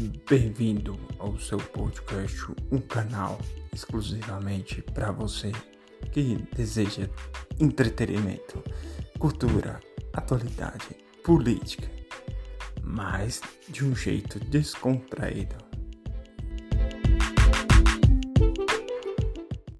Bem-vindo ao seu podcast, um canal exclusivamente para você que deseja entretenimento, cultura, atualidade, política, mas de um jeito descontraído.